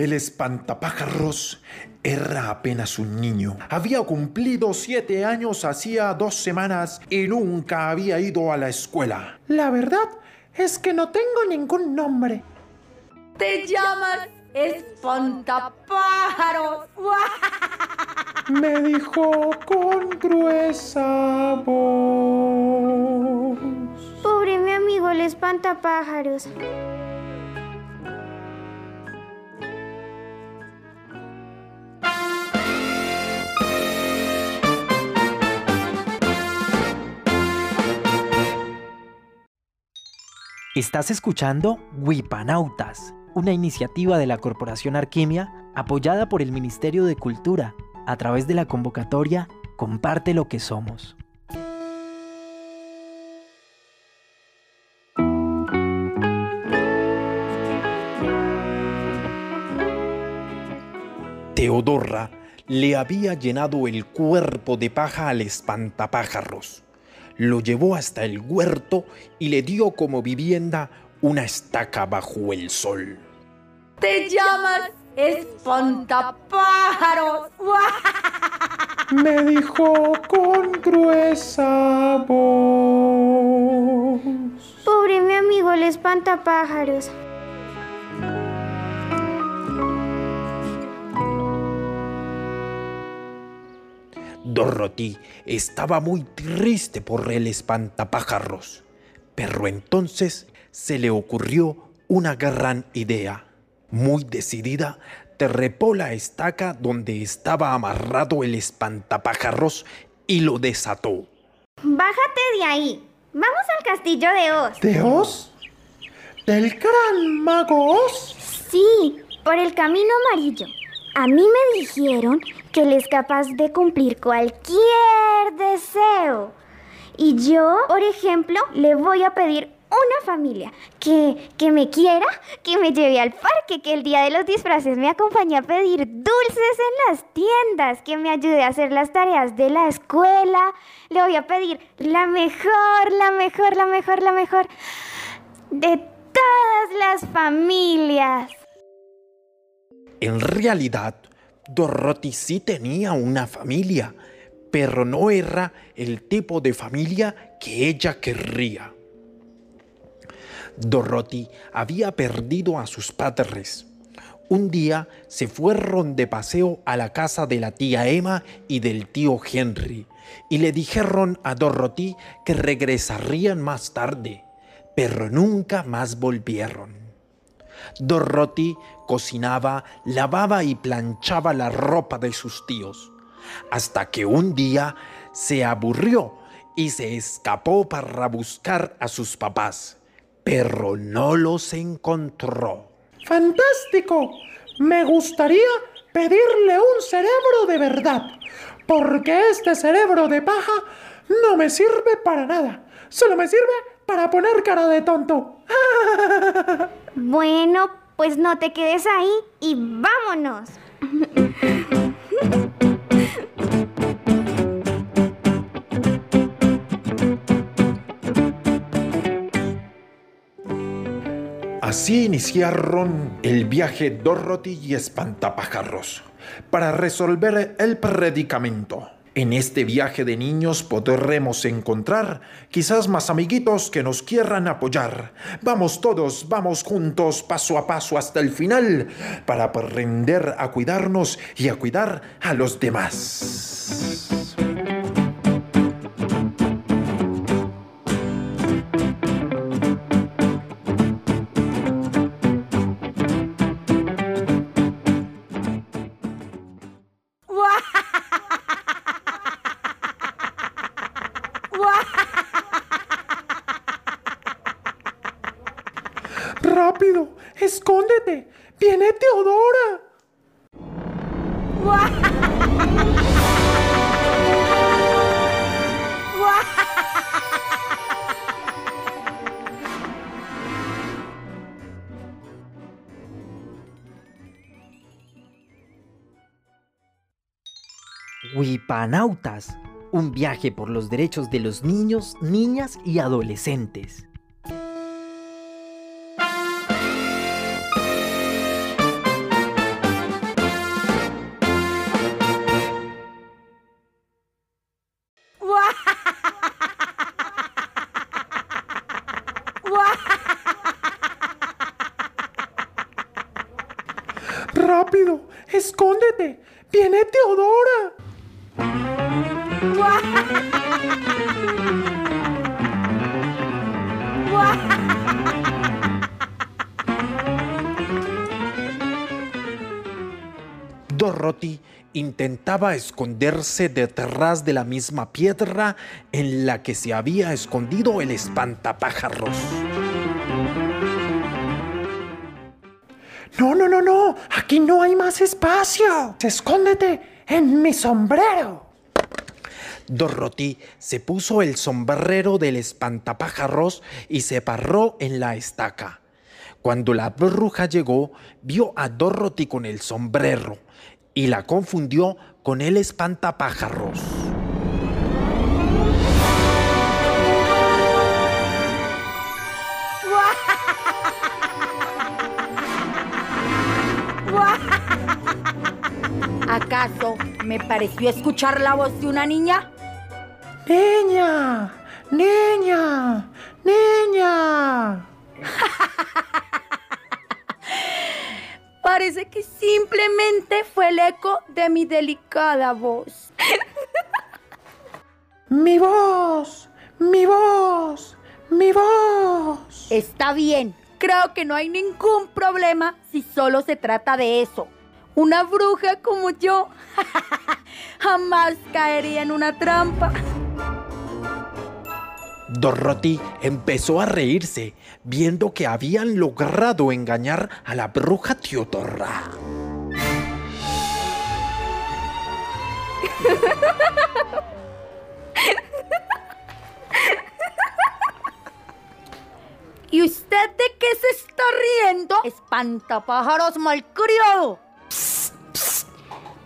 El espantapájaros era apenas un niño. Había cumplido siete años hacía dos semanas y nunca había ido a la escuela. La verdad es que no tengo ningún nombre. Te llamas espantapájaros. Me dijo con gruesa voz. Pobre mi amigo el espantapájaros. Estás escuchando Wipanautas, una iniciativa de la Corporación Arquimia apoyada por el Ministerio de Cultura a través de la convocatoria Comparte lo que somos. Teodora le había llenado el cuerpo de paja al espantapájaros. Lo llevó hasta el huerto y le dio como vivienda una estaca bajo el sol. Te llamas espantapájaros. Me dijo con gruesa voz. Pobre mi amigo el espantapájaros. Dorothy estaba muy triste por el espantapájaros, pero entonces se le ocurrió una gran idea. Muy decidida, trepó la estaca donde estaba amarrado el espantapájaros y lo desató. Bájate de ahí. Vamos al castillo de Oz. ¿De Oz? ¿Del gran mago Oz? Sí, por el camino amarillo. A mí me dijeron que él es capaz de cumplir cualquier deseo. Y yo, por ejemplo, le voy a pedir una familia que, que me quiera, que me lleve al parque, que el día de los disfraces me acompañe a pedir dulces en las tiendas, que me ayude a hacer las tareas de la escuela. Le voy a pedir la mejor, la mejor, la mejor, la mejor de todas las familias. En realidad, Dorothy sí tenía una familia, pero no era el tipo de familia que ella querría. Dorothy había perdido a sus padres. Un día se fueron de paseo a la casa de la tía Emma y del tío Henry y le dijeron a Dorothy que regresarían más tarde, pero nunca más volvieron. Dorothy cocinaba, lavaba y planchaba la ropa de sus tíos, hasta que un día se aburrió y se escapó para buscar a sus papás, pero no los encontró. ¡Fantástico! Me gustaría pedirle un cerebro de verdad, porque este cerebro de paja no me sirve para nada. Solo me sirve para poner cara de tonto. Bueno, pues no te quedes ahí y vámonos. Así iniciaron el viaje Dorothy y Espantapájaros para resolver el predicamento. En este viaje de niños podremos encontrar quizás más amiguitos que nos quieran apoyar. Vamos todos, vamos juntos, paso a paso hasta el final, para aprender a cuidarnos y a cuidar a los demás. Hipanautas, un viaje por los derechos de los niños, niñas y adolescentes. ¡Rápido! ¡Escóndete! ¡Viene Teodora! Dorothy intentaba esconderse detrás de la misma piedra en la que se había escondido el espantapájaros. No, no, no, no, aquí no hay más espacio. Escóndete, en mi sombrero. Dorothy se puso el sombrero del espantapájaros y se paró en la estaca. Cuando la bruja llegó, vio a Dorothy con el sombrero y la confundió con el espantapájaros. ¿Acaso me pareció escuchar la voz de una niña? Niña, niña, niña. Parece que simplemente fue el eco de mi delicada voz. Mi voz, mi voz, mi voz. Está bien, creo que no hay ningún problema si solo se trata de eso. Una bruja como yo jamás caería en una trampa. Dorothy empezó a reírse, viendo que habían logrado engañar a la bruja Teodora. ¿Y usted de qué se está riendo? Espantapájaros malcriado.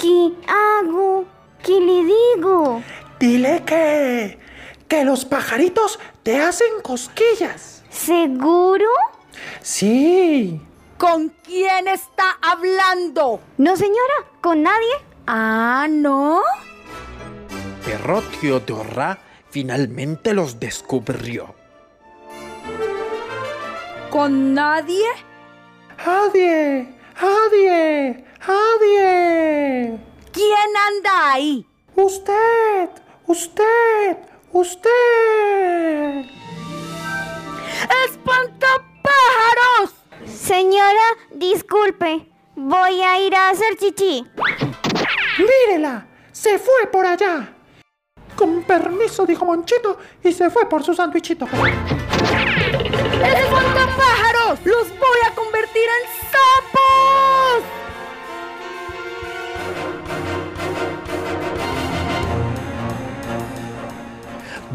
¿Qué hago? ¿Qué le digo? Dile que. que los pajaritos te hacen cosquillas. ¿Seguro? Sí. ¿Con quién está hablando? No, señora, con nadie. Ah, ¿no? Pero Teodora finalmente los descubrió. ¿Con nadie? Nadie, nadie, nadie. ¿Quién anda ahí? Usted, usted, usted. ¡Espantapájaros! Señora, disculpe. Voy a ir a hacer chichi. Mírela, se fue por allá. Con permiso, dijo Monchito, y se fue por su sándwichito. ¡Espantapájaros! ¡Los voy a convertir en sapos!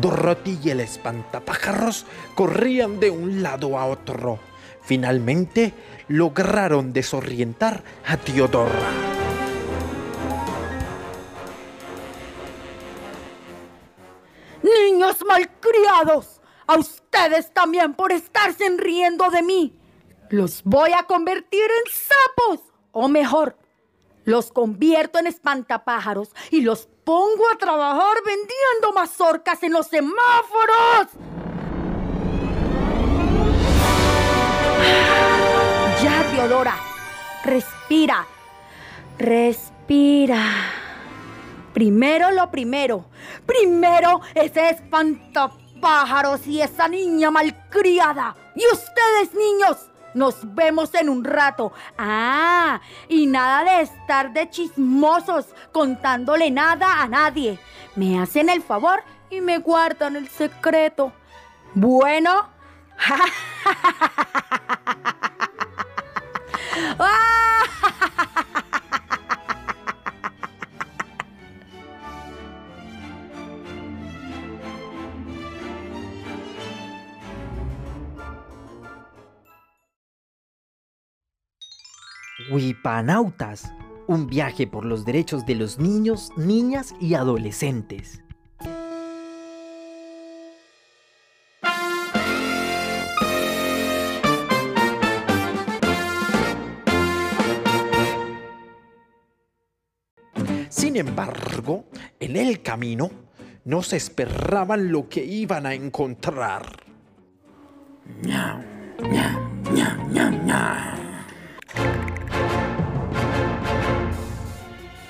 Dorothy y el espantapájaros corrían de un lado a otro. Finalmente lograron desorientar a Teodora. ¡Niños malcriados! A ustedes también por estarse riendo de mí. Los voy a convertir en sapos. O mejor, los convierto en espantapájaros y los pongo a trabajar vendiendo mazorcas en los semáforos. Ya, Teodora. Respira. Respira. Primero lo primero. Primero ese espantapájaros y esa niña malcriada. Y ustedes, niños, nos vemos en un rato. Ah, y nada de estar de chismosos contándole nada a nadie. Me hacen el favor y me guardan el secreto. Bueno. Wipanautas, un viaje por los derechos de los niños, niñas y adolescentes. Sin embargo, en el camino no se esperaban lo que iban a encontrar.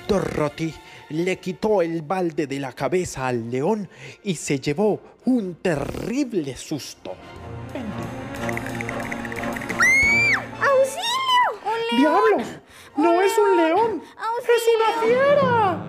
Dorothy le quitó el balde de la cabeza al león y se llevó un terrible susto. ¡Auxilio! ¡Diablos! No es un león, es una fiera.